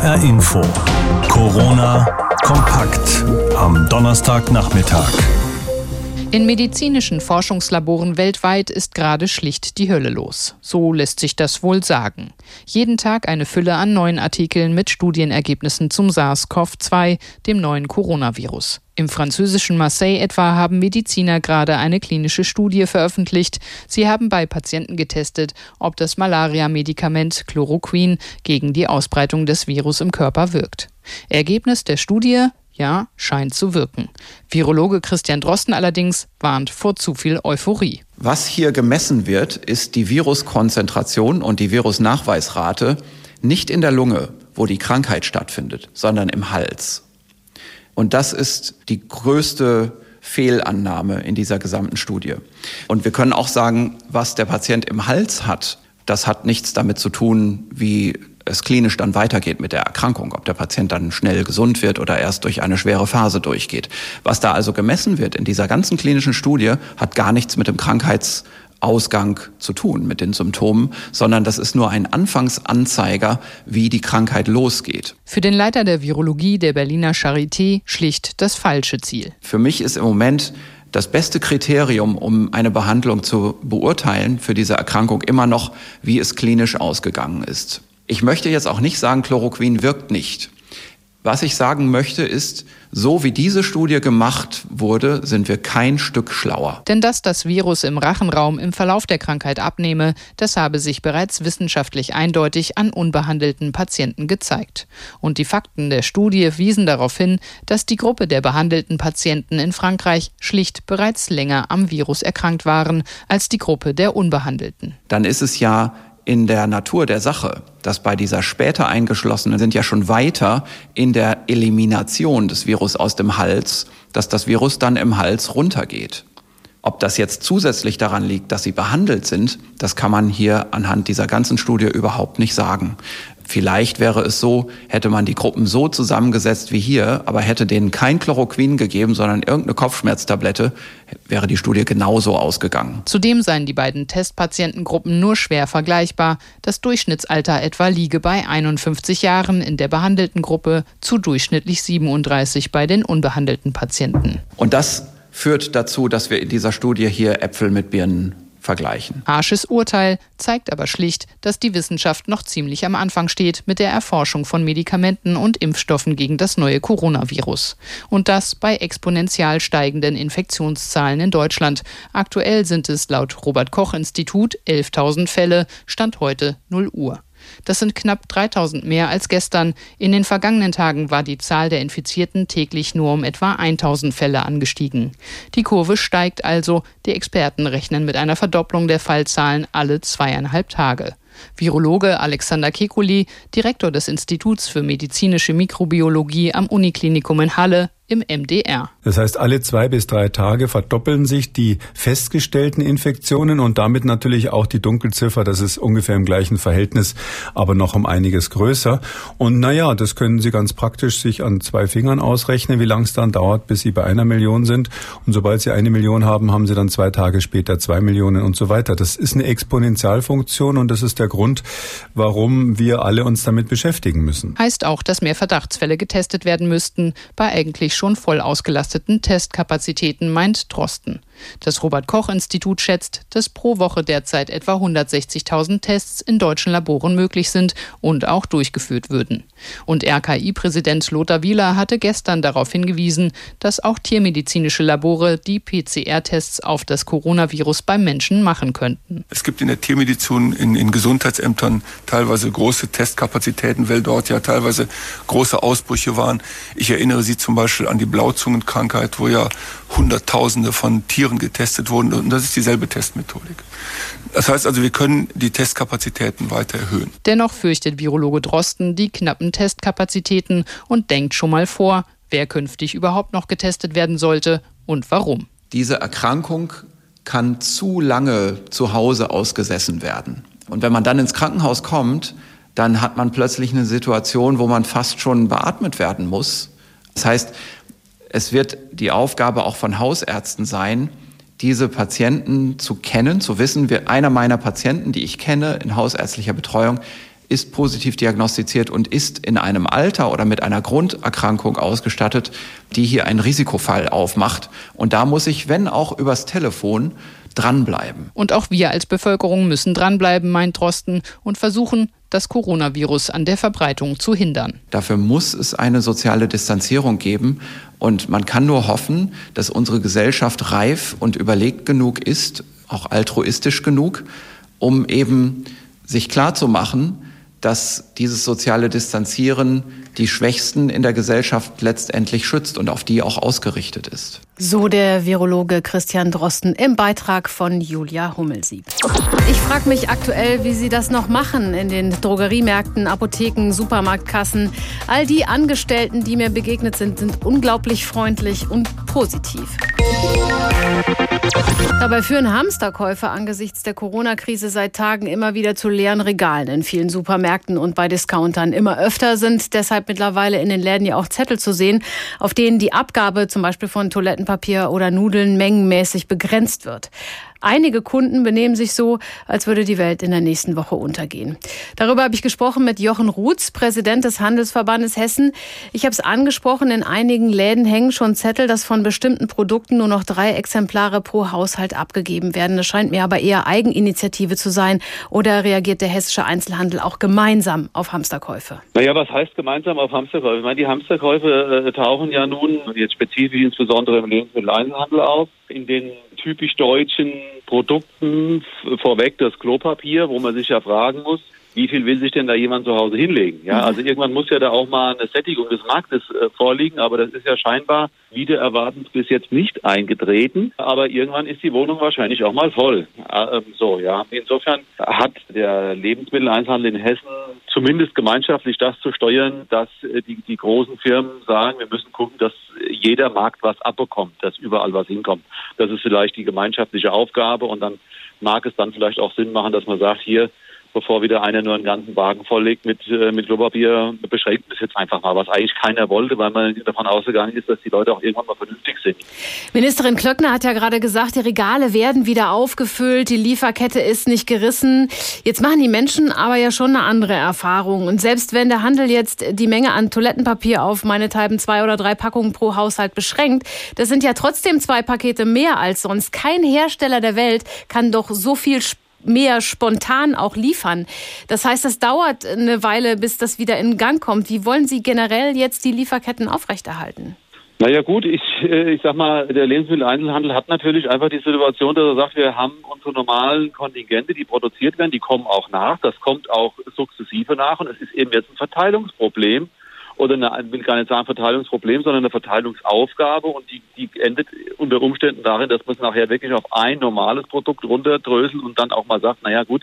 HR Info. Corona kompakt am Donnerstagnachmittag. In medizinischen Forschungslaboren weltweit ist gerade schlicht die Hölle los. So lässt sich das wohl sagen. Jeden Tag eine Fülle an neuen Artikeln mit Studienergebnissen zum SARS-CoV-2, dem neuen Coronavirus. Im französischen Marseille etwa haben Mediziner gerade eine klinische Studie veröffentlicht. Sie haben bei Patienten getestet, ob das Malaria-Medikament Chloroquin gegen die Ausbreitung des Virus im Körper wirkt. Ergebnis der Studie ja, scheint zu wirken. Virologe Christian Drosten allerdings warnt vor zu viel Euphorie. Was hier gemessen wird, ist die Viruskonzentration und die Virusnachweisrate nicht in der Lunge, wo die Krankheit stattfindet, sondern im Hals. Und das ist die größte Fehlannahme in dieser gesamten Studie. Und wir können auch sagen, was der Patient im Hals hat, das hat nichts damit zu tun, wie es klinisch dann weitergeht mit der Erkrankung, ob der Patient dann schnell gesund wird oder erst durch eine schwere Phase durchgeht. Was da also gemessen wird in dieser ganzen klinischen Studie, hat gar nichts mit dem Krankheitsausgang zu tun, mit den Symptomen, sondern das ist nur ein Anfangsanzeiger, wie die Krankheit losgeht. Für den Leiter der Virologie der Berliner Charité schlicht das falsche Ziel. Für mich ist im Moment das beste Kriterium, um eine Behandlung zu beurteilen für diese Erkrankung immer noch, wie es klinisch ausgegangen ist. Ich möchte jetzt auch nicht sagen, Chloroquin wirkt nicht. Was ich sagen möchte ist, so wie diese Studie gemacht wurde, sind wir kein Stück schlauer. Denn dass das Virus im Rachenraum im Verlauf der Krankheit abnehme, das habe sich bereits wissenschaftlich eindeutig an unbehandelten Patienten gezeigt. Und die Fakten der Studie wiesen darauf hin, dass die Gruppe der behandelten Patienten in Frankreich schlicht bereits länger am Virus erkrankt waren als die Gruppe der Unbehandelten. Dann ist es ja in der Natur der Sache, dass bei dieser später eingeschlossenen sind ja schon weiter in der Elimination des Virus aus dem Hals, dass das Virus dann im Hals runtergeht. Ob das jetzt zusätzlich daran liegt, dass sie behandelt sind, das kann man hier anhand dieser ganzen Studie überhaupt nicht sagen. Vielleicht wäre es so, hätte man die Gruppen so zusammengesetzt wie hier, aber hätte denen kein Chloroquin gegeben, sondern irgendeine Kopfschmerztablette, wäre die Studie genauso ausgegangen. Zudem seien die beiden Testpatientengruppen nur schwer vergleichbar. Das Durchschnittsalter etwa liege bei 51 Jahren in der behandelten Gruppe zu durchschnittlich 37 bei den unbehandelten Patienten. Und das führt dazu, dass wir in dieser Studie hier Äpfel mit Birnen vergleichen. Arsches Urteil zeigt aber schlicht, dass die Wissenschaft noch ziemlich am Anfang steht mit der Erforschung von Medikamenten und Impfstoffen gegen das neue Coronavirus. Und das bei exponentiell steigenden Infektionszahlen in Deutschland. Aktuell sind es laut Robert Koch Institut 11.000 Fälle, Stand heute 0 Uhr. Das sind knapp 3000 mehr als gestern. In den vergangenen Tagen war die Zahl der Infizierten täglich nur um etwa 1000 Fälle angestiegen. Die Kurve steigt also. Die Experten rechnen mit einer Verdopplung der Fallzahlen alle zweieinhalb Tage. Virologe Alexander Kekulé, Direktor des Instituts für medizinische Mikrobiologie am Uniklinikum in Halle, im MDR. Das heißt, alle zwei bis drei Tage verdoppeln sich die festgestellten Infektionen und damit natürlich auch die Dunkelziffer. Das ist ungefähr im gleichen Verhältnis, aber noch um einiges größer. Und naja, das können Sie ganz praktisch sich an zwei Fingern ausrechnen, wie lang es dann dauert, bis Sie bei einer Million sind. Und sobald Sie eine Million haben, haben Sie dann zwei Tage später zwei Millionen und so weiter. Das ist eine Exponentialfunktion und das ist der Grund, warum wir alle uns damit beschäftigen müssen. Heißt auch, dass mehr Verdachtsfälle getestet werden müssten bei eigentlich schon voll ausgelasteten Testkapazitäten, meint Drosten. Das Robert Koch Institut schätzt, dass pro Woche derzeit etwa 160.000 Tests in deutschen Laboren möglich sind und auch durchgeführt würden. Und RKI-Präsident Lothar Wieler hatte gestern darauf hingewiesen, dass auch tiermedizinische Labore die PCR-Tests auf das Coronavirus beim Menschen machen könnten. Es gibt in der Tiermedizin in, in Gesundheitsämtern teilweise große Testkapazitäten, weil dort ja teilweise große Ausbrüche waren. Ich erinnere Sie zum Beispiel an die Blauzungenkrankheit, wo ja Hunderttausende von Tieren getestet wurden. Und das ist dieselbe Testmethodik. Das heißt also, wir können die Testkapazitäten weiter erhöhen. Dennoch fürchtet Virologe Drosten die knappen Testkapazitäten und denkt schon mal vor, wer künftig überhaupt noch getestet werden sollte und warum. Diese Erkrankung kann zu lange zu Hause ausgesessen werden. Und wenn man dann ins Krankenhaus kommt, dann hat man plötzlich eine Situation, wo man fast schon beatmet werden muss. Das heißt, es wird die Aufgabe auch von Hausärzten sein, diese Patienten zu kennen, zu wissen, wie einer meiner Patienten, die ich kenne in hausärztlicher Betreuung, ist positiv diagnostiziert und ist in einem Alter oder mit einer Grunderkrankung ausgestattet, die hier einen Risikofall aufmacht. Und da muss ich, wenn auch übers Telefon, dranbleiben. Und auch wir als Bevölkerung müssen dranbleiben, meint Drosten, und versuchen, das Coronavirus an der Verbreitung zu hindern. Dafür muss es eine soziale Distanzierung geben. Und man kann nur hoffen, dass unsere Gesellschaft reif und überlegt genug ist, auch altruistisch genug, um eben sich klarzumachen, dass dieses soziale Distanzieren die Schwächsten in der Gesellschaft letztendlich schützt und auf die auch ausgerichtet ist. So der Virologe Christian Drosten im Beitrag von Julia Hummelsieb. Ich frage mich aktuell, wie Sie das noch machen in den Drogeriemärkten, Apotheken, Supermarktkassen. All die Angestellten, die mir begegnet sind, sind unglaublich freundlich und positiv. Dabei führen Hamsterkäufer angesichts der Corona-Krise seit Tagen immer wieder zu leeren Regalen in vielen Supermärkten und bei Discountern. Immer öfter sind deshalb mittlerweile in den Läden ja auch Zettel zu sehen, auf denen die Abgabe zum Beispiel von Toilettenpapier oder Nudeln mengenmäßig begrenzt wird. Einige Kunden benehmen sich so, als würde die Welt in der nächsten Woche untergehen. Darüber habe ich gesprochen mit Jochen Ruths, Präsident des Handelsverbandes Hessen. Ich habe es angesprochen, in einigen Läden hängen schon Zettel, dass von bestimmten Produkten nur noch drei Exemplare pro Haushalt abgegeben werden. Das scheint mir aber eher Eigeninitiative zu sein. Oder reagiert der hessische Einzelhandel auch gemeinsam auf Hamsterkäufe? Naja, was heißt gemeinsam auf Hamsterkäufe? Ich meine, die Hamsterkäufe äh, tauchen ja nun jetzt spezifisch insbesondere im Lebensmitteleinzelhandel auf. In den typisch deutschen Produkten vorweg das Klopapier, wo man sich ja fragen muss, wie viel will sich denn da jemand zu Hause hinlegen? Ja, mhm. also irgendwann muss ja da auch mal eine Sättigung des Marktes äh, vorliegen, aber das ist ja scheinbar wieder erwartend bis jetzt nicht eingetreten. Aber irgendwann ist die Wohnung wahrscheinlich auch mal voll. Äh, so, ja. Insofern hat der Lebensmitteleinzelhandel in Hessen zumindest gemeinschaftlich das zu steuern, dass äh, die, die großen Firmen sagen, wir müssen gucken, dass jeder Markt was abbekommt, dass überall was hinkommt. Das ist vielleicht die gemeinschaftliche Aufgabe und dann mag es dann vielleicht auch Sinn machen, dass man sagt, hier, bevor wieder einer nur einen ganzen Wagen volllegt mit, äh, mit Klopapier, beschränkt es jetzt einfach mal, was eigentlich keiner wollte, weil man davon ausgegangen ist, dass die Leute auch irgendwann mal vernünftig sind. Ministerin Klöckner hat ja gerade gesagt, die Regale werden wieder aufgefüllt, die Lieferkette ist nicht gerissen. Jetzt machen die Menschen aber ja schon eine andere Erfahrung. Und selbst wenn der Handel jetzt die Menge an Toilettenpapier auf meinethalben zwei oder drei Packungen pro Haushalt beschränkt, das sind ja trotzdem zwei Pakete mehr als sonst. Kein Hersteller der Welt kann doch so viel mehr spontan auch liefern. Das heißt, es dauert eine Weile, bis das wieder in Gang kommt. Wie wollen Sie generell jetzt die Lieferketten aufrechterhalten? Naja gut, ich, äh, ich sag mal, der Lebensmitteleinzelhandel hat natürlich einfach die Situation, dass er sagt, wir haben unsere normalen Kontingente, die produziert werden, die kommen auch nach. Das kommt auch sukzessive nach und es ist eben jetzt ein Verteilungsproblem oder eine, will gar nicht sagen Verteilungsproblem, sondern eine Verteilungsaufgabe und die, die endet unter Umständen darin, dass man es nachher wirklich auf ein normales Produkt runterdröselt und dann auch mal sagt, naja gut,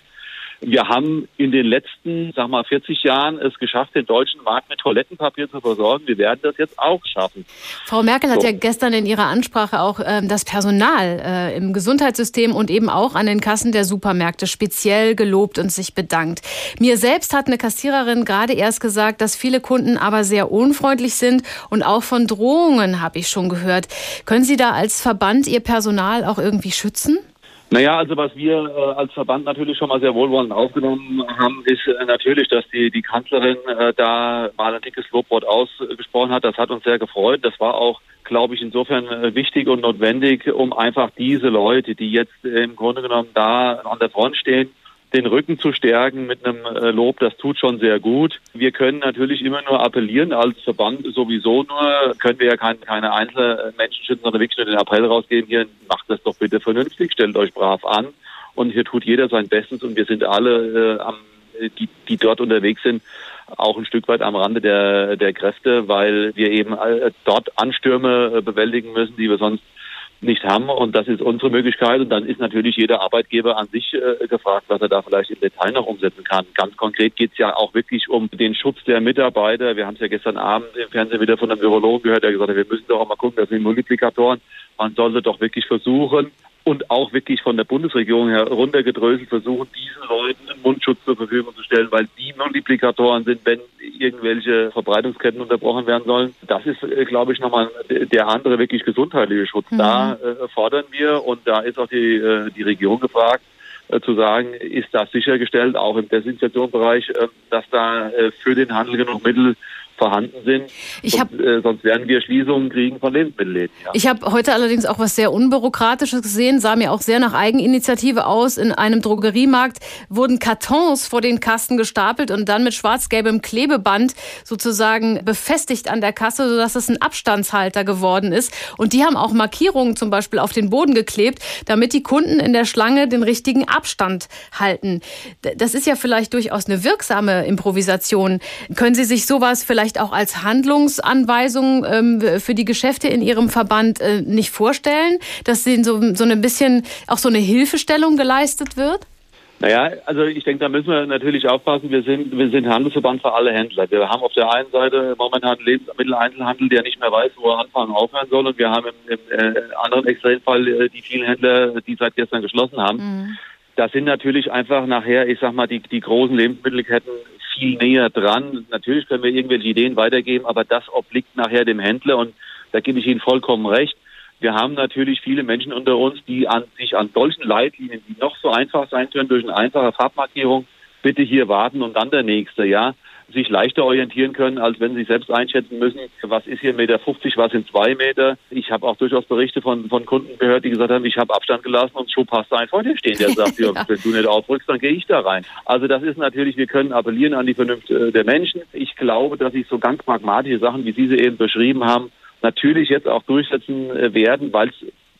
wir haben in den letzten, sag mal, 40 Jahren es geschafft, den deutschen Markt mit Toilettenpapier zu versorgen. Wir werden das jetzt auch schaffen. Frau Merkel hat so. ja gestern in ihrer Ansprache auch äh, das Personal äh, im Gesundheitssystem und eben auch an den Kassen der Supermärkte speziell gelobt und sich bedankt. Mir selbst hat eine Kassiererin gerade erst gesagt, dass viele Kunden aber sehr unfreundlich sind und auch von Drohungen habe ich schon gehört. Können Sie da als Verband Ihr Personal auch irgendwie schützen? Naja, also was wir äh, als Verband natürlich schon mal sehr wohlwollend aufgenommen haben, ist äh, natürlich, dass die, die Kanzlerin äh, da mal ein dickes Lobwort ausgesprochen hat. Das hat uns sehr gefreut. Das war auch, glaube ich, insofern äh, wichtig und notwendig, um einfach diese Leute, die jetzt im Grunde genommen da an der Front stehen, den Rücken zu stärken mit einem äh, Lob, das tut schon sehr gut. Wir können natürlich immer nur appellieren, als Verband sowieso nur, können wir ja kein, keine Einzelmenschen schützen, sondern wirklich nur den Appell rausgeben, hier macht das doch bitte vernünftig, stellt euch brav an und hier tut jeder sein Bestes und wir sind alle äh, am die, die dort unterwegs sind, auch ein Stück weit am Rande der, der Kräfte, weil wir eben äh, dort Anstürme äh, bewältigen müssen, die wir sonst nicht haben. Und das ist unsere Möglichkeit. Und dann ist natürlich jeder Arbeitgeber an sich äh, gefragt, was er da vielleicht im Detail noch umsetzen kann. Ganz konkret geht es ja auch wirklich um den Schutz der Mitarbeiter. Wir haben es ja gestern Abend im Fernsehen wieder von einem Virologen gehört, der gesagt hat, wir müssen doch auch mal gucken, dass wir Multiplikatoren, man sollte doch wirklich versuchen, und auch wirklich von der Bundesregierung heruntergedröselt versuchen, diesen Leuten einen Mundschutz zur Verfügung zu stellen, weil die Multiplikatoren sind, wenn irgendwelche Verbreitungsketten unterbrochen werden sollen. Das ist, äh, glaube ich, nochmal der andere wirklich gesundheitliche Schutz. Mhm. Da äh, fordern wir und da ist auch die, äh, die Regierung gefragt, äh, zu sagen, ist das sichergestellt, auch im Desinfektionsbereich, äh, dass da für den Handel genug Mittel vorhanden sind. Ich hab, sonst, äh, sonst werden wir Schließungen kriegen von Lebensmittelläden. Ja. Ich habe heute allerdings auch was sehr Unbürokratisches gesehen, sah mir auch sehr nach Eigeninitiative aus. In einem Drogeriemarkt wurden Kartons vor den Kasten gestapelt und dann mit schwarz-gelbem Klebeband sozusagen befestigt an der Kasse, sodass es ein Abstandshalter geworden ist. Und die haben auch Markierungen zum Beispiel auf den Boden geklebt, damit die Kunden in der Schlange den richtigen Abstand halten. Das ist ja vielleicht durchaus eine wirksame Improvisation. Können Sie sich sowas vielleicht vielleicht auch als Handlungsanweisung ähm, für die Geschäfte in Ihrem Verband äh, nicht vorstellen, dass Ihnen so, so ein bisschen auch so eine Hilfestellung geleistet wird? Naja, also ich denke, da müssen wir natürlich aufpassen. Wir sind, wir sind Handelsverband für alle Händler. Wir haben auf der einen Seite momentan Lebensmitteleinzelhandel, der nicht mehr weiß, wo er anfangen aufhören soll. Und wir haben im, im äh, anderen Extremfall äh, die vielen Händler, die seit gestern geschlossen haben. Mhm. Da sind natürlich einfach nachher, ich sag mal, die, die großen Lebensmittelketten viel näher dran. Natürlich können wir irgendwelche Ideen weitergeben, aber das obliegt nachher dem Händler und da gebe ich Ihnen vollkommen recht. Wir haben natürlich viele Menschen unter uns, die an, sich an solchen Leitlinien, die noch so einfach sein können, durch eine einfache Farbmarkierung, bitte hier warten und dann der nächste, ja sich leichter orientieren können, als wenn sie selbst einschätzen müssen, was ist hier Meter 50, was sind zwei Meter. Ich habe auch durchaus Berichte von, von Kunden gehört, die gesagt haben, ich habe Abstand gelassen und schon passt ein vor dir stehen, der sagt, ja. wenn du nicht aufrückst, dann gehe ich da rein. Also das ist natürlich, wir können appellieren an die Vernunft äh, der Menschen. Ich glaube, dass sich so ganz pragmatische Sachen, wie Sie sie eben beschrieben haben, natürlich jetzt auch durchsetzen äh, werden, weil es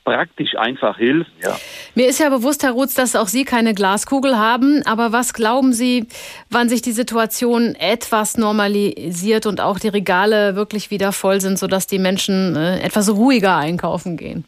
praktisch einfach hilft. Ja. Mir ist ja bewusst, Herr Rutz, dass auch Sie keine Glaskugel haben. Aber was glauben Sie, wann sich die Situation etwas normalisiert und auch die Regale wirklich wieder voll sind, sodass die Menschen äh, etwas ruhiger einkaufen gehen?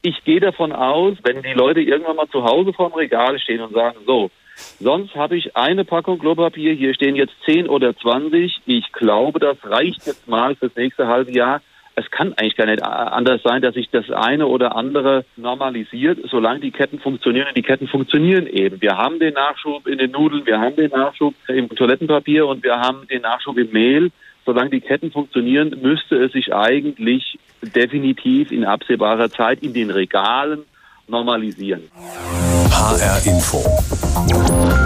Ich gehe davon aus, wenn die Leute irgendwann mal zu Hause vorm Regal stehen und sagen, so, Sonst habe ich eine Packung Klopapier, hier stehen jetzt 10 oder 20. Ich glaube, das reicht jetzt mal fürs nächste halbe Jahr es kann eigentlich gar nicht anders sein, dass sich das eine oder andere normalisiert, solange die Ketten funktionieren. Und die Ketten funktionieren eben. Wir haben den Nachschub in den Nudeln, wir haben den Nachschub im Toilettenpapier und wir haben den Nachschub im Mehl. Solange die Ketten funktionieren, müsste es sich eigentlich definitiv in absehbarer Zeit in den Regalen normalisieren. HR Info.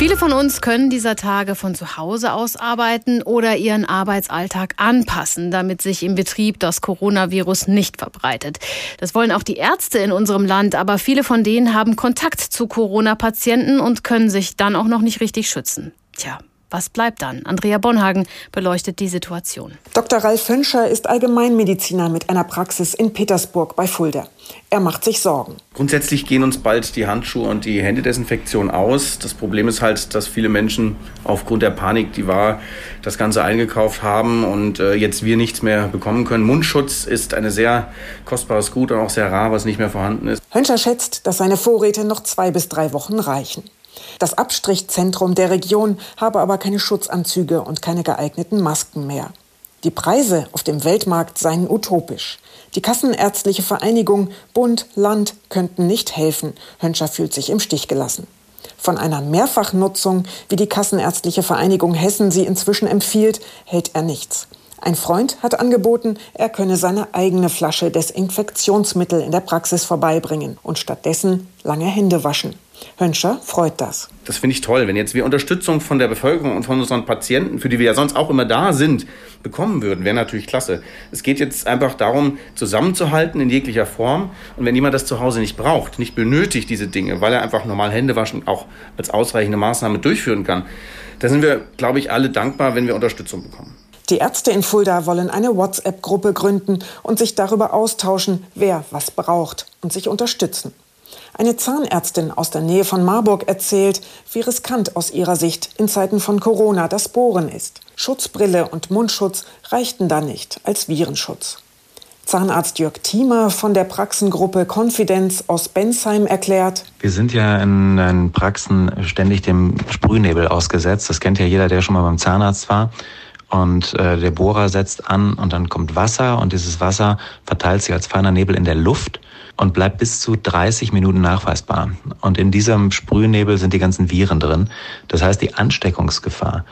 Viele von uns können dieser Tage von zu Hause aus arbeiten oder ihren Arbeitsalltag anpassen, damit sich im Betrieb das Coronavirus nicht verbreitet. Das wollen auch die Ärzte in unserem Land, aber viele von denen haben Kontakt zu Corona-Patienten und können sich dann auch noch nicht richtig schützen. Tja, was bleibt dann? Andrea Bonhagen beleuchtet die Situation. Dr. Ralf Fönscher ist Allgemeinmediziner mit einer Praxis in Petersburg bei Fulda. Er macht sich Sorgen. Grundsätzlich gehen uns bald die Handschuhe und die Händedesinfektion aus. Das Problem ist halt, dass viele Menschen aufgrund der Panik, die war, das Ganze eingekauft haben und äh, jetzt wir nichts mehr bekommen können. Mundschutz ist ein sehr kostbares Gut und auch sehr rar, was nicht mehr vorhanden ist. Hönscher schätzt, dass seine Vorräte noch zwei bis drei Wochen reichen. Das Abstrichzentrum der Region habe aber keine Schutzanzüge und keine geeigneten Masken mehr. Die Preise auf dem Weltmarkt seien utopisch. Die Kassenärztliche Vereinigung, Bund, Land könnten nicht helfen. Hönscher fühlt sich im Stich gelassen. Von einer Mehrfachnutzung, wie die Kassenärztliche Vereinigung Hessen sie inzwischen empfiehlt, hält er nichts. Ein Freund hat angeboten, er könne seine eigene Flasche Desinfektionsmittel in der Praxis vorbeibringen und stattdessen lange Hände waschen. Hönscher freut das. Das finde ich toll, wenn jetzt wir Unterstützung von der Bevölkerung und von unseren Patienten, für die wir ja sonst auch immer da sind, bekommen würden, wäre natürlich klasse. Es geht jetzt einfach darum, zusammenzuhalten in jeglicher Form. Und wenn jemand das zu Hause nicht braucht, nicht benötigt diese Dinge, weil er einfach normal Hände waschen auch als ausreichende Maßnahme durchführen kann, da sind wir, glaube ich, alle dankbar, wenn wir Unterstützung bekommen. Die Ärzte in Fulda wollen eine WhatsApp-Gruppe gründen und sich darüber austauschen, wer was braucht und sich unterstützen. Eine Zahnärztin aus der Nähe von Marburg erzählt, wie riskant aus ihrer Sicht in Zeiten von Corona das Bohren ist. Schutzbrille und Mundschutz reichten da nicht als Virenschutz. Zahnarzt Jörg Thiemer von der Praxengruppe Confidence aus Bensheim erklärt. Wir sind ja in, in Praxen ständig dem Sprühnebel ausgesetzt. Das kennt ja jeder, der schon mal beim Zahnarzt war. Und äh, der Bohrer setzt an und dann kommt Wasser und dieses Wasser verteilt sich als feiner Nebel in der Luft und bleibt bis zu 30 Minuten nachweisbar. Und in diesem Sprühnebel sind die ganzen Viren drin. Das heißt, die Ansteckungsgefahr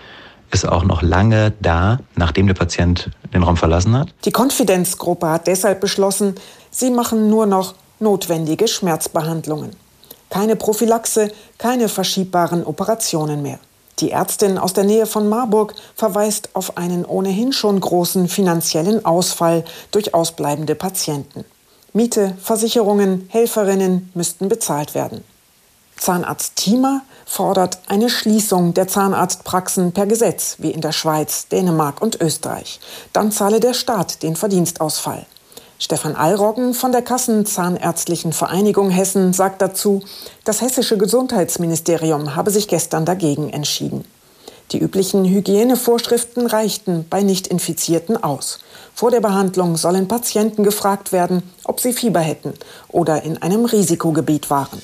ist auch noch lange da, nachdem der Patient den Raum verlassen hat. Die Konfidenzgruppe hat deshalb beschlossen, sie machen nur noch notwendige Schmerzbehandlungen. Keine Prophylaxe, keine verschiebbaren Operationen mehr. Die Ärztin aus der Nähe von Marburg verweist auf einen ohnehin schon großen finanziellen Ausfall durch ausbleibende Patienten. Miete, Versicherungen, Helferinnen müssten bezahlt werden. Zahnarzt Thiemer fordert eine Schließung der Zahnarztpraxen per Gesetz, wie in der Schweiz, Dänemark und Österreich. Dann zahle der Staat den Verdienstausfall. Stefan Allroggen von der Kassenzahnärztlichen Vereinigung Hessen sagt dazu, das hessische Gesundheitsministerium habe sich gestern dagegen entschieden. Die üblichen Hygienevorschriften reichten bei Nicht-Infizierten aus. Vor der Behandlung sollen Patienten gefragt werden, ob sie Fieber hätten oder in einem Risikogebiet waren.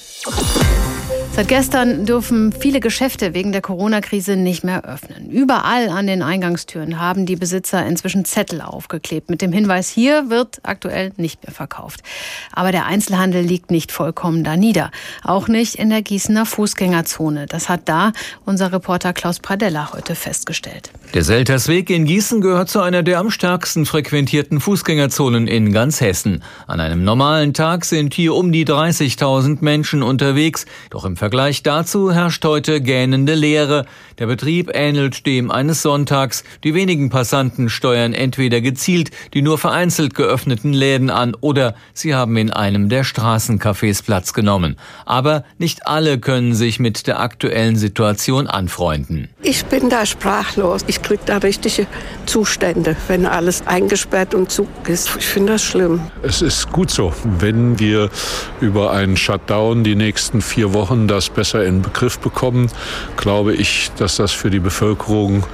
Seit gestern dürfen viele Geschäfte wegen der Corona-Krise nicht mehr öffnen. Überall an den Eingangstüren haben die Besitzer inzwischen Zettel aufgeklebt mit dem Hinweis, hier wird aktuell nicht mehr verkauft. Aber der Einzelhandel liegt nicht vollkommen da nieder. Auch nicht in der Gießener Fußgängerzone. Das hat da unser Reporter Klaus Pradella heute festgestellt. Der Seltersweg in Gießen gehört zu einer der am stärksten frequentierten Fußgängerzonen in ganz Hessen. An einem normalen Tag sind hier um die 30.000 Menschen unterwegs. Doch im Vergleich dazu herrscht heute gähnende Leere. Der Betrieb ähnelt dem eines Sonntags. Die wenigen Passanten steuern entweder gezielt die nur vereinzelt geöffneten Läden an oder sie haben in einem der Straßencafés Platz genommen. Aber nicht alle können sich mit der aktuellen Situation anfreunden. Ich bin da sprachlos. Ich kriege da richtige Zustände, wenn alles eingesperrt und zu ist. Ich finde das schlimm. Es ist gut so, wenn wir über einen Shutdown die nächsten vier Wochen das besser in Begriff bekommen, glaube ich, dass das für die Bevölkerung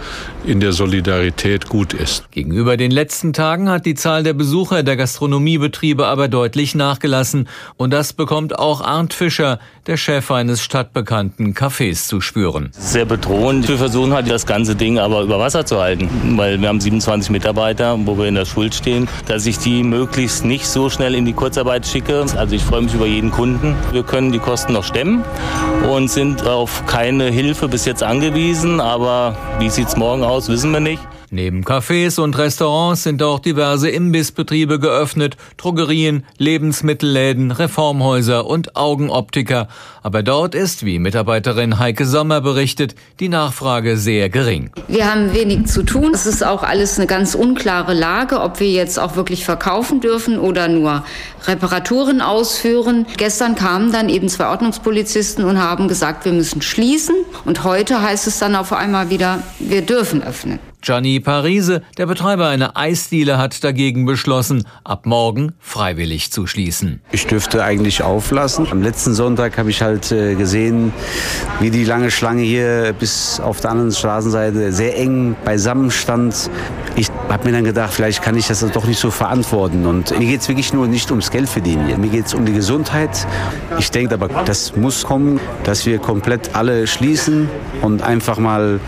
in der Solidarität gut ist. Gegenüber den letzten Tagen hat die Zahl der Besucher der Gastronomiebetriebe aber deutlich nachgelassen. Und das bekommt auch Arndt Fischer, der Chef eines stadtbekannten Cafés, zu spüren. Sehr bedrohend. Wir versuchen halt das ganze Ding aber über Wasser zu halten, weil wir haben 27 Mitarbeiter, wo wir in der Schuld stehen, dass ich die möglichst nicht so schnell in die Kurzarbeit schicke. Also ich freue mich über jeden Kunden. Wir können die Kosten noch stemmen und sind auf keine Hilfe bis jetzt angewiesen. Aber wie sieht's morgen aus, wissen wir nicht. Neben Cafés und Restaurants sind auch diverse Imbissbetriebe geöffnet, Drogerien, Lebensmittelläden, Reformhäuser und Augenoptiker. Aber dort ist, wie Mitarbeiterin Heike Sommer berichtet, die Nachfrage sehr gering. Wir haben wenig zu tun. Es ist auch alles eine ganz unklare Lage, ob wir jetzt auch wirklich verkaufen dürfen oder nur Reparaturen ausführen. Gestern kamen dann eben zwei Ordnungspolizisten und haben gesagt, wir müssen schließen. Und heute heißt es dann auf einmal wieder, wir dürfen öffnen. Gianni Parise, der Betreiber einer Eisdiele, hat dagegen beschlossen, ab morgen freiwillig zu schließen. Ich dürfte eigentlich auflassen. Am letzten Sonntag habe ich halt gesehen, wie die lange Schlange hier bis auf der anderen Straßenseite sehr eng beisammen stand. Ich habe mir dann gedacht, vielleicht kann ich das doch nicht so verantworten. Und mir geht es wirklich nur nicht ums Geld verdienen. Mir geht es um die Gesundheit. Ich denke aber, das muss kommen, dass wir komplett alle schließen und einfach mal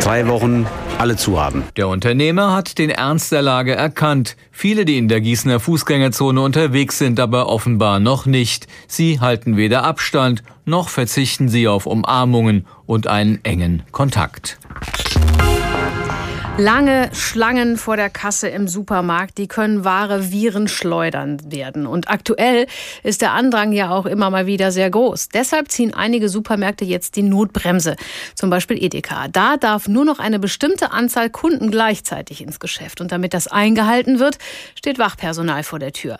drei Wochen alle zu haben. Der Unternehmer hat den Ernst der Lage erkannt. Viele, die in der Gießener Fußgängerzone unterwegs sind, aber offenbar noch nicht. Sie halten weder Abstand, noch verzichten sie auf Umarmungen und einen engen Kontakt. Lange Schlangen vor der Kasse im Supermarkt, die können wahre Viren schleudern werden. Und aktuell ist der Andrang ja auch immer mal wieder sehr groß. Deshalb ziehen einige Supermärkte jetzt die Notbremse. Zum Beispiel Edeka. Da darf nur noch eine bestimmte Anzahl Kunden gleichzeitig ins Geschäft. Und damit das eingehalten wird, steht Wachpersonal vor der Tür.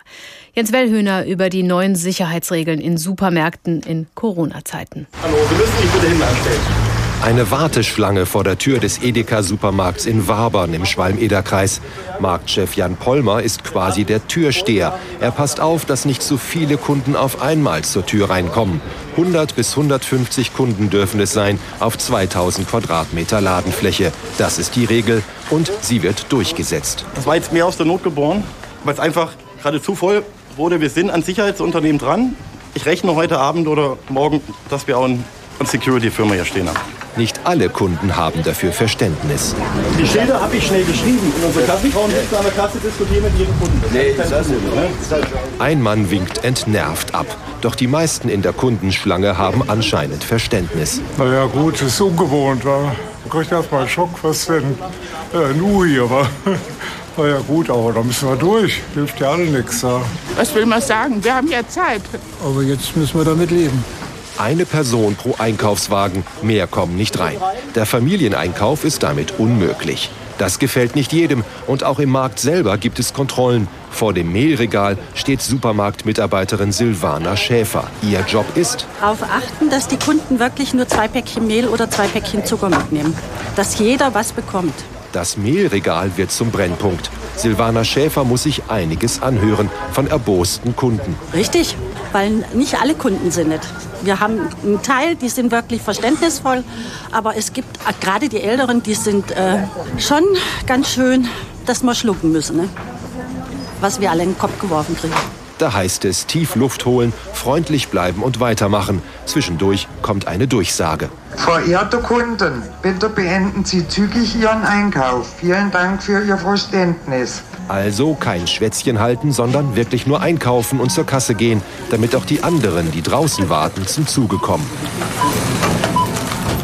Jens Wellhöhner über die neuen Sicherheitsregeln in Supermärkten in Corona-Zeiten. Hallo, Sie müssen sich bitte hinten anstellen. Eine Warteschlange vor der Tür des Edeka-Supermarkts in Wabern im Schwalm-Eder-Kreis. Marktchef Jan Pollmer ist quasi der Türsteher. Er passt auf, dass nicht so viele Kunden auf einmal zur Tür reinkommen. 100 bis 150 Kunden dürfen es sein auf 2000 Quadratmeter Ladenfläche. Das ist die Regel und sie wird durchgesetzt. Das war jetzt mehr aus der Not geboren, weil es einfach gerade zu voll wurde. Wir sind an Sicherheitsunternehmen dran. Ich rechne heute Abend oder morgen, dass wir auch ein und Security-Firma hier stehen haben. Nicht alle Kunden haben dafür Verständnis. Die Schilder habe ich schnell geschrieben. In unserer Kassenfrauen sitzen an der Kasse diskutieren mit jedem Kunden. Das nee, das das? Ein Mann winkt entnervt ab. Doch die meisten in der Kundenschlange haben anscheinend Verständnis. Na ja, gut, es ist ungewohnt. Wa? Man kriegt erst mal einen Schock, was denn äh, nur hier war. Na ja gut, aber da müssen wir durch. Hilft ja alle nichts. Ja. Was will man sagen? Wir haben ja Zeit. Aber jetzt müssen wir damit leben. Eine Person pro Einkaufswagen, mehr kommen nicht rein. Der Familieneinkauf ist damit unmöglich. Das gefällt nicht jedem und auch im Markt selber gibt es Kontrollen. Vor dem Mehlregal steht Supermarktmitarbeiterin Silvana Schäfer. Ihr Job ist darauf achten, dass die Kunden wirklich nur zwei Päckchen Mehl oder zwei Päckchen Zucker mitnehmen, dass jeder was bekommt. Das Mehlregal wird zum Brennpunkt. Silvana Schäfer muss sich einiges anhören von erbosten Kunden. Richtig, weil nicht alle Kunden sind nicht. Wir haben einen Teil, die sind wirklich verständnisvoll, aber es gibt äh, gerade die Älteren, die sind äh, schon ganz schön, dass wir schlucken müssen, ne? was wir alle in den Kopf geworfen kriegen. Da heißt es tief Luft holen, freundlich bleiben und weitermachen. Zwischendurch kommt eine Durchsage. Verehrte Kunden, bitte beenden Sie zügig Ihren Einkauf. Vielen Dank für Ihr Verständnis. Also kein Schwätzchen halten, sondern wirklich nur einkaufen und zur Kasse gehen, damit auch die anderen, die draußen warten, zum Zuge kommen.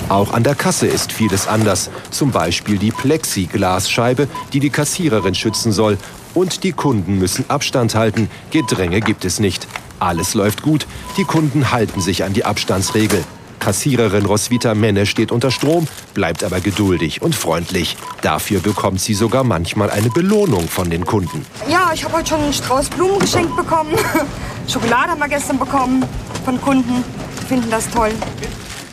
Auch an der Kasse ist vieles anders. Zum Beispiel die Plexiglasscheibe, die die Kassiererin schützen soll. Und die Kunden müssen Abstand halten. Gedränge gibt es nicht. Alles läuft gut. Die Kunden halten sich an die Abstandsregel. Kassiererin Roswitha Menne steht unter Strom, bleibt aber geduldig und freundlich. Dafür bekommt sie sogar manchmal eine Belohnung von den Kunden. Ja, ich habe heute schon einen Strauß Blumen geschenkt bekommen. Schokolade haben wir gestern bekommen von Kunden. Die finden das toll.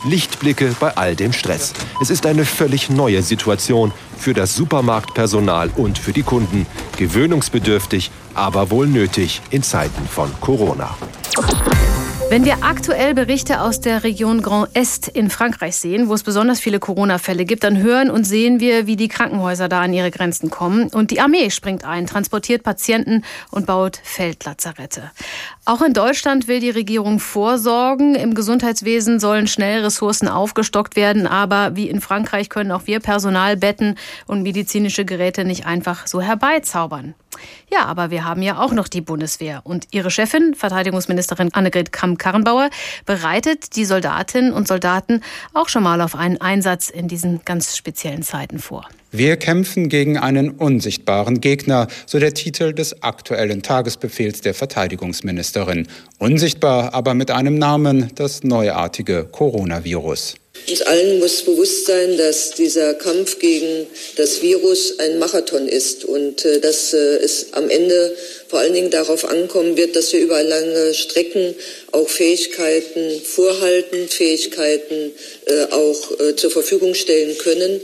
Lichtblicke bei all dem Stress. Es ist eine völlig neue Situation für das Supermarktpersonal und für die Kunden. Gewöhnungsbedürftig, aber wohl nötig in Zeiten von Corona. Wenn wir aktuell Berichte aus der Region Grand Est in Frankreich sehen, wo es besonders viele Corona-Fälle gibt, dann hören und sehen wir, wie die Krankenhäuser da an ihre Grenzen kommen. Und die Armee springt ein, transportiert Patienten und baut Feldlazarette. Auch in Deutschland will die Regierung vorsorgen. Im Gesundheitswesen sollen schnell Ressourcen aufgestockt werden. Aber wie in Frankreich können auch wir Personalbetten und medizinische Geräte nicht einfach so herbeizaubern. Ja, aber wir haben ja auch noch die Bundeswehr. Und ihre Chefin, Verteidigungsministerin Annegret Kramp-Karrenbauer, bereitet die Soldatinnen und Soldaten auch schon mal auf einen Einsatz in diesen ganz speziellen Zeiten vor. Wir kämpfen gegen einen unsichtbaren Gegner, so der Titel des aktuellen Tagesbefehls der Verteidigungsministerin. Unsichtbar, aber mit einem Namen, das neuartige Coronavirus. Uns allen muss bewusst sein, dass dieser Kampf gegen das Virus ein Marathon ist und äh, dass äh, es am Ende vor allen Dingen darauf ankommen wird, dass wir über lange Strecken auch Fähigkeiten vorhalten, Fähigkeiten äh, auch äh, zur Verfügung stellen können.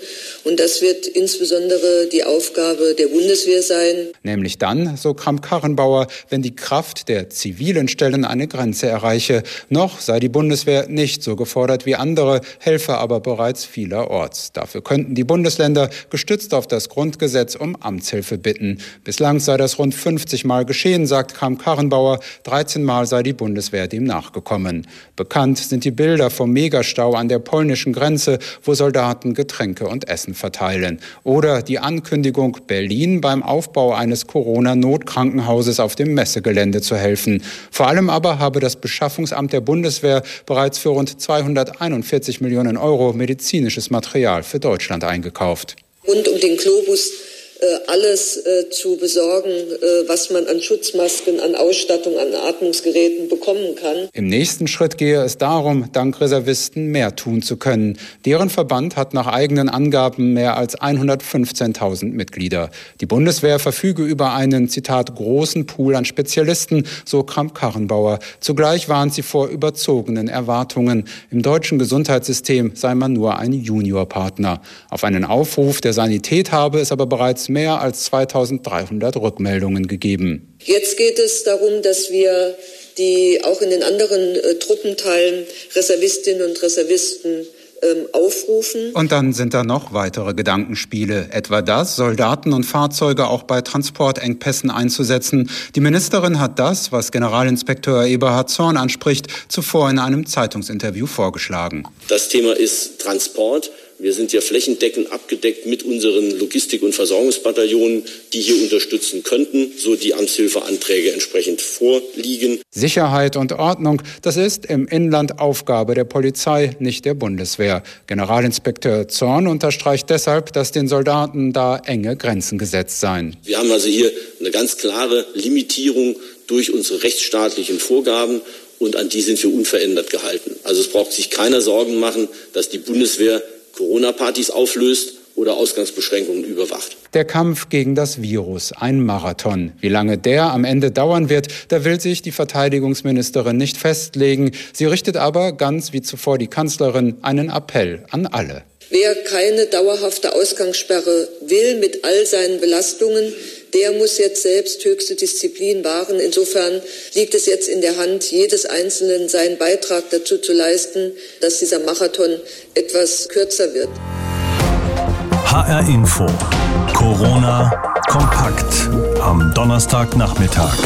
Und das wird insbesondere die Aufgabe der Bundeswehr sein. Nämlich dann, so Kramp-Karrenbauer, wenn die Kraft der zivilen Stellen eine Grenze erreiche. Noch sei die Bundeswehr nicht so gefordert wie andere, helfe aber bereits vielerorts. Dafür könnten die Bundesländer gestützt auf das Grundgesetz um Amtshilfe bitten. Bislang sei das rund 50 Mal geschehen, sagt Kramp-Karrenbauer. 13 Mal sei die Bundeswehr dem nachgekommen. Bekannt sind die Bilder vom Megastau an der polnischen Grenze, wo Soldaten Getränke und Essen verteilen. Oder die Ankündigung, Berlin beim Aufbau eines Corona-Notkrankenhauses auf dem Messegelände zu helfen. Vor allem aber habe das Beschaffungsamt der Bundeswehr bereits für rund 241 Millionen Euro medizinisches Material für Deutschland eingekauft. Rund um den Globus alles äh, zu besorgen, äh, was man an Schutzmasken, an Ausstattung, an Atmungsgeräten bekommen kann. Im nächsten Schritt gehe es darum, dank Reservisten mehr tun zu können. Deren Verband hat nach eigenen Angaben mehr als 115.000 Mitglieder. Die Bundeswehr verfüge über einen, Zitat, großen Pool an Spezialisten, so Kramp-Karrenbauer. Zugleich warnt sie vor überzogenen Erwartungen. Im deutschen Gesundheitssystem sei man nur ein Juniorpartner. Auf einen Aufruf der Sanität habe es aber bereits mehr als 2300 Rückmeldungen gegeben. Jetzt geht es darum, dass wir die auch in den anderen äh, Truppenteilen Reservistinnen und Reservisten ähm, aufrufen. Und dann sind da noch weitere Gedankenspiele, etwa das, Soldaten und Fahrzeuge auch bei Transportengpässen einzusetzen. Die Ministerin hat das, was Generalinspekteur Eberhard Zorn anspricht, zuvor in einem Zeitungsinterview vorgeschlagen. Das Thema ist Transport. Wir sind ja flächendeckend abgedeckt mit unseren Logistik- und Versorgungsbataillonen, die hier unterstützen könnten, so die Amtshilfeanträge entsprechend vorliegen. Sicherheit und Ordnung, das ist im Inland Aufgabe der Polizei, nicht der Bundeswehr. Generalinspekteur Zorn unterstreicht deshalb, dass den Soldaten da enge Grenzen gesetzt seien. Wir haben also hier eine ganz klare Limitierung durch unsere rechtsstaatlichen Vorgaben und an die sind wir unverändert gehalten. Also es braucht sich keiner Sorgen machen, dass die Bundeswehr Corona-Partys auflöst oder Ausgangsbeschränkungen überwacht. Der Kampf gegen das Virus, ein Marathon. Wie lange der am Ende dauern wird, da will sich die Verteidigungsministerin nicht festlegen. Sie richtet aber, ganz wie zuvor die Kanzlerin, einen Appell an alle. Wer keine dauerhafte Ausgangssperre will mit all seinen Belastungen, der muss jetzt selbst höchste Disziplin wahren. Insofern liegt es jetzt in der Hand jedes Einzelnen, seinen Beitrag dazu zu leisten, dass dieser Marathon etwas kürzer wird. HR Info. Corona kompakt am Donnerstagnachmittag.